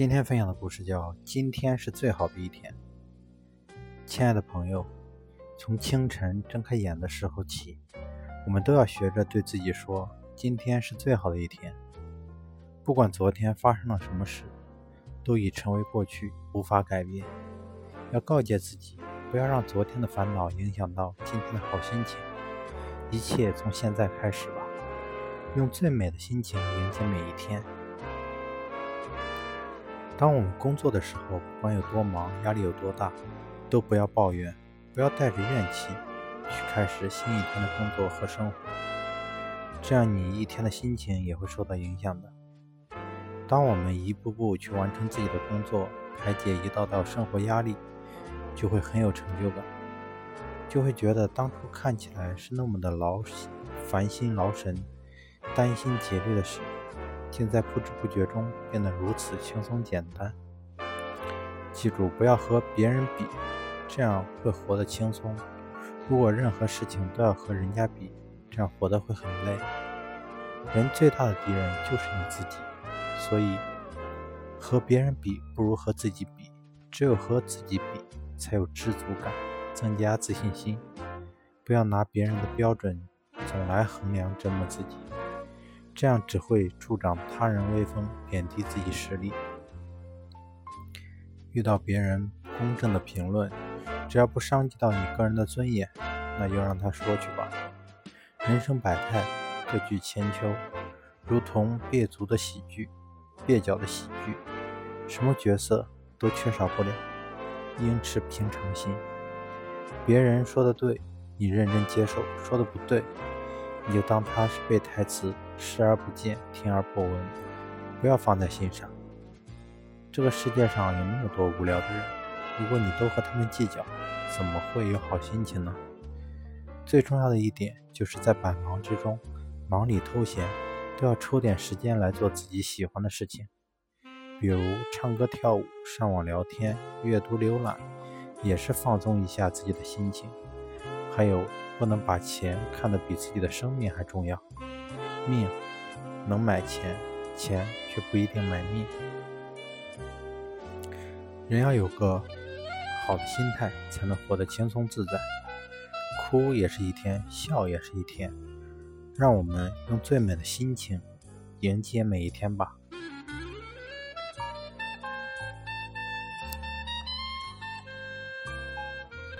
今天分享的故事叫《今天是最好的一天》。亲爱的朋友，从清晨睁开眼的时候起，我们都要学着对自己说：“今天是最好的一天。”不管昨天发生了什么事，都已成为过去，无法改变。要告诫自己，不要让昨天的烦恼影响到今天的好心情。一切从现在开始吧，用最美的心情迎接每一天。当我们工作的时候，不管有多忙，压力有多大，都不要抱怨，不要带着怨气去开始新一天的工作和生活，这样你一天的心情也会受到影响的。当我们一步步去完成自己的工作，排解一道道生活压力，就会很有成就感，就会觉得当初看起来是那么的劳烦心劳神、担心竭虑的事。竟在不知不觉中变得如此轻松简单。记住，不要和别人比，这样会活得轻松。如果任何事情都要和人家比，这样活得会很累。人最大的敌人就是你自己，所以和别人比不如和自己比。只有和自己比，才有知足感，增加自信心。不要拿别人的标准总来衡量折磨自己。这样只会助长他人威风，贬低自己实力。遇到别人公正的评论，只要不伤及到你个人的尊严，那就让他说去吧。人生百态，各具千秋，如同蹩足的喜剧，蹩脚的喜剧，什么角色都缺少不了。应持平常心，别人说的对，你认真接受；说的不对。你就当他是背台词，视而不见，听而不闻，不要放在心上。这个世界上有那么多无聊的人，如果你都和他们计较，怎么会有好心情呢？最重要的一点就是在百忙之中，忙里偷闲，都要抽点时间来做自己喜欢的事情，比如唱歌、跳舞、上网聊天、阅读、浏览，也是放松一下自己的心情。还有。不能把钱看得比自己的生命还重要。命能买钱，钱却不一定买命。人要有个好的心态，才能活得轻松自在。哭也是一天，笑也是一天。让我们用最美的心情迎接每一天吧。